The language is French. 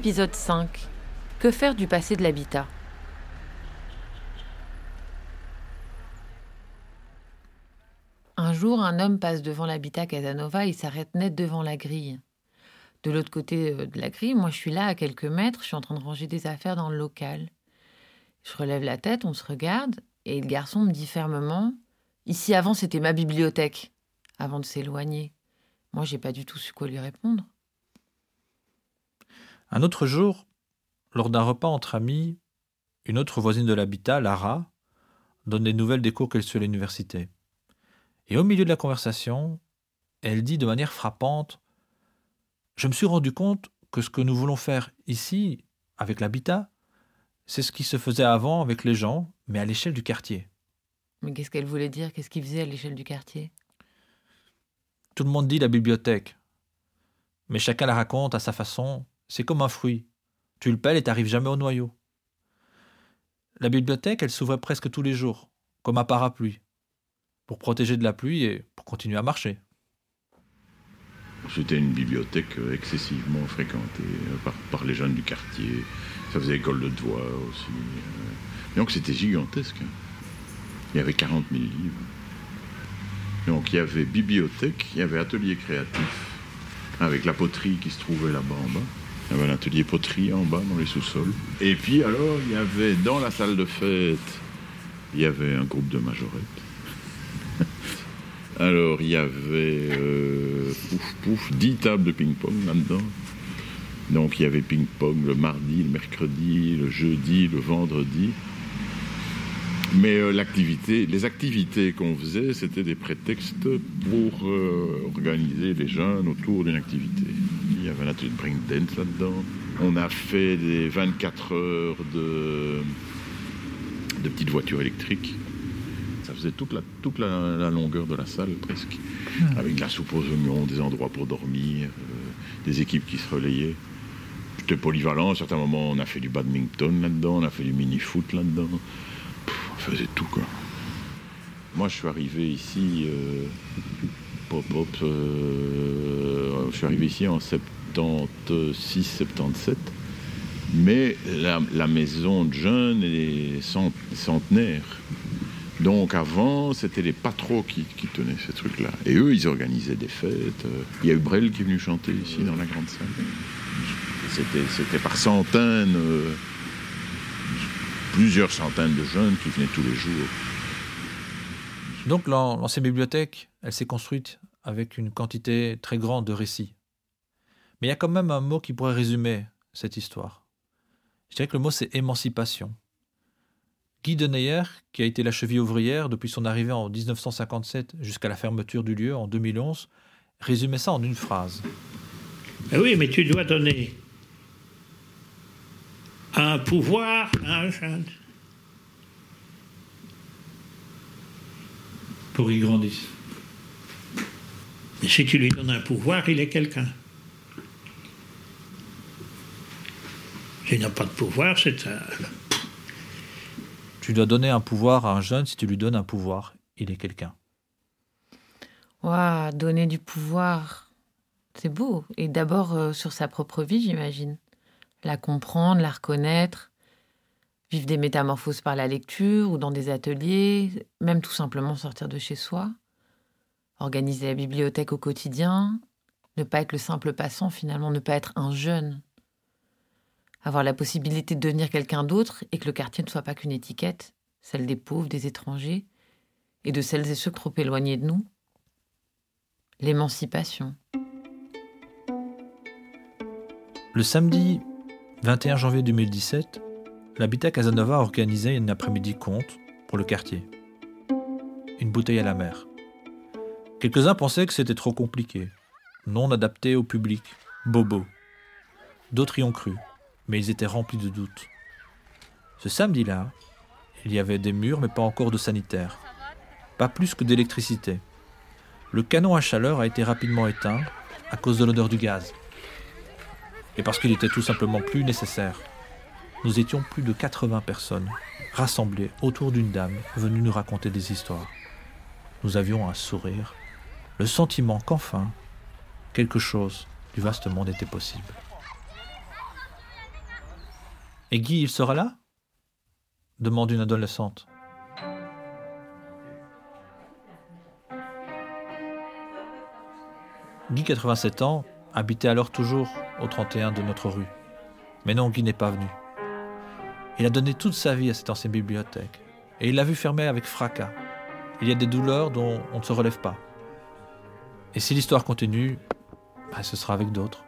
Épisode 5. Que faire du passé de l'habitat? Un jour, un homme passe devant l'habitat Casanova, il s'arrête net devant la grille. De l'autre côté euh, de la grille, moi je suis là à quelques mètres, je suis en train de ranger des affaires dans le local. Je relève la tête, on se regarde, et le garçon me dit fermement Ici avant c'était ma bibliothèque, avant de s'éloigner. Moi j'ai pas du tout su quoi lui répondre. Un autre jour, lors d'un repas entre amis, une autre voisine de l'habitat, Lara, donne des nouvelles des cours qu'elle suit à l'université. Et au milieu de la conversation, elle dit de manière frappante Je me suis rendu compte que ce que nous voulons faire ici, avec l'habitat, c'est ce qui se faisait avant avec les gens, mais à l'échelle du quartier. Mais qu'est-ce qu'elle voulait dire? Qu'est-ce qu'il faisait à l'échelle du quartier? Tout le monde dit la bibliothèque. Mais chacun la raconte à sa façon. C'est comme un fruit. Tu le pelles et t'arrives jamais au noyau. La bibliothèque, elle s'ouvrait presque tous les jours, comme un parapluie, pour protéger de la pluie et pour continuer à marcher. C'était une bibliothèque excessivement fréquentée par, par les jeunes du quartier. Ça faisait école de doigts aussi. euh. Donc c'était gigantesque. Il y avait 40 000 livres. Donc il y avait bibliothèque, il y avait atelier créatif, avec la poterie qui se trouvait là-bas en bas. Il y avait un atelier poterie en bas dans les sous-sols. Et puis alors, il y avait dans la salle de fête, il y avait un groupe de majorettes. Alors, il y avait euh, pouf pouf, 10 tables de ping-pong là-dedans. Donc, il y avait ping-pong le mardi, le mercredi, le jeudi, le vendredi. Mais euh, l'activité, les activités qu'on faisait, c'était des prétextes pour euh, organiser les jeunes autour d'une activité. Il y avait un atelier de breakdance là-dedans. On a fait des 24 heures de, de petites voitures électriques. Ça faisait toute la, toute la, la longueur de la salle presque. Avec de la soupe aux oignons, des endroits pour dormir, euh, des équipes qui se relayaient. C'était polyvalent. À certains moments, on a fait du badminton là-dedans, on a fait du mini-foot là-dedans. Pff, On faisait tout, quoi. Moi, je suis arrivé ici... euh, pop, pop, euh, je suis arrivé ici en 76, 77. Mais la, maison de jeunes est cent- centenaire. Donc avant, c'était les patros qui, tenaient ces trucs-là. Et eux, ils organisaient des fêtes. Il y a eu Brel qui est venu chanter ici dans la grande salle. C'était, c'était par centaines, euh, plusieurs centaines de jeunes qui venaient tous les jours. Donc l'an- l'ancienne bibliothèque, elle s'est construite avec une quantité très grande de récits. Mais il y a quand même un mot qui pourrait résumer cette histoire. Je dirais que le mot c'est émancipation. Guy Deneyer, qui a été la cheville ouvrière depuis son arrivée en 1957 jusqu'à la fermeture du lieu en 2011, résumait ça en une phrase. Eh oui, mais tu dois donner un pouvoir à un jeune. Pour qu'ils grandissent. Et si tu lui donnes un pouvoir, il est quelqu'un. S'il n'a pas de pouvoir, c'est un... Tu dois donner un pouvoir à un jeune si tu lui donnes un pouvoir, il est quelqu'un. Waouh, donner du pouvoir, c'est beau. Et d'abord euh, sur sa propre vie, j'imagine. La comprendre, la reconnaître, vivre des métamorphoses par la lecture ou dans des ateliers, même tout simplement sortir de chez soi, organiser la bibliothèque au quotidien, ne pas être le simple passant finalement, ne pas être un jeune. Avoir la possibilité de devenir quelqu'un d'autre et que le quartier ne soit pas qu'une étiquette, celle des pauvres, des étrangers et de celles et ceux trop éloignés de nous. L'émancipation. Le samedi 21 janvier 2017, l'habitat Casanova a organisé une après-midi conte pour le quartier. Une bouteille à la mer. Quelques-uns pensaient que c'était trop compliqué, non adapté au public, bobo. D'autres y ont cru, mais ils étaient remplis de doutes. Ce samedi-là, il y avait des murs, mais pas encore de sanitaire. Pas plus que d'électricité. Le canon à chaleur a été rapidement éteint à cause de l'odeur du gaz et parce qu'il était tout simplement plus nécessaire. Nous étions plus de 80 personnes, rassemblées autour d'une dame venue nous raconter des histoires. Nous avions un sourire, le sentiment qu'enfin, quelque chose du vaste monde était possible. Et Guy, il sera là? demande une adolescente. Guy, 87 ans, habitait alors toujours au 31 de notre rue. Mais non, Guy n'est pas venu. Il a donné toute sa vie à cette ancienne bibliothèque. Et il l'a vu fermer avec fracas. Il y a des douleurs dont on ne se relève pas. Et si l'histoire continue, bah, ce sera avec d'autres.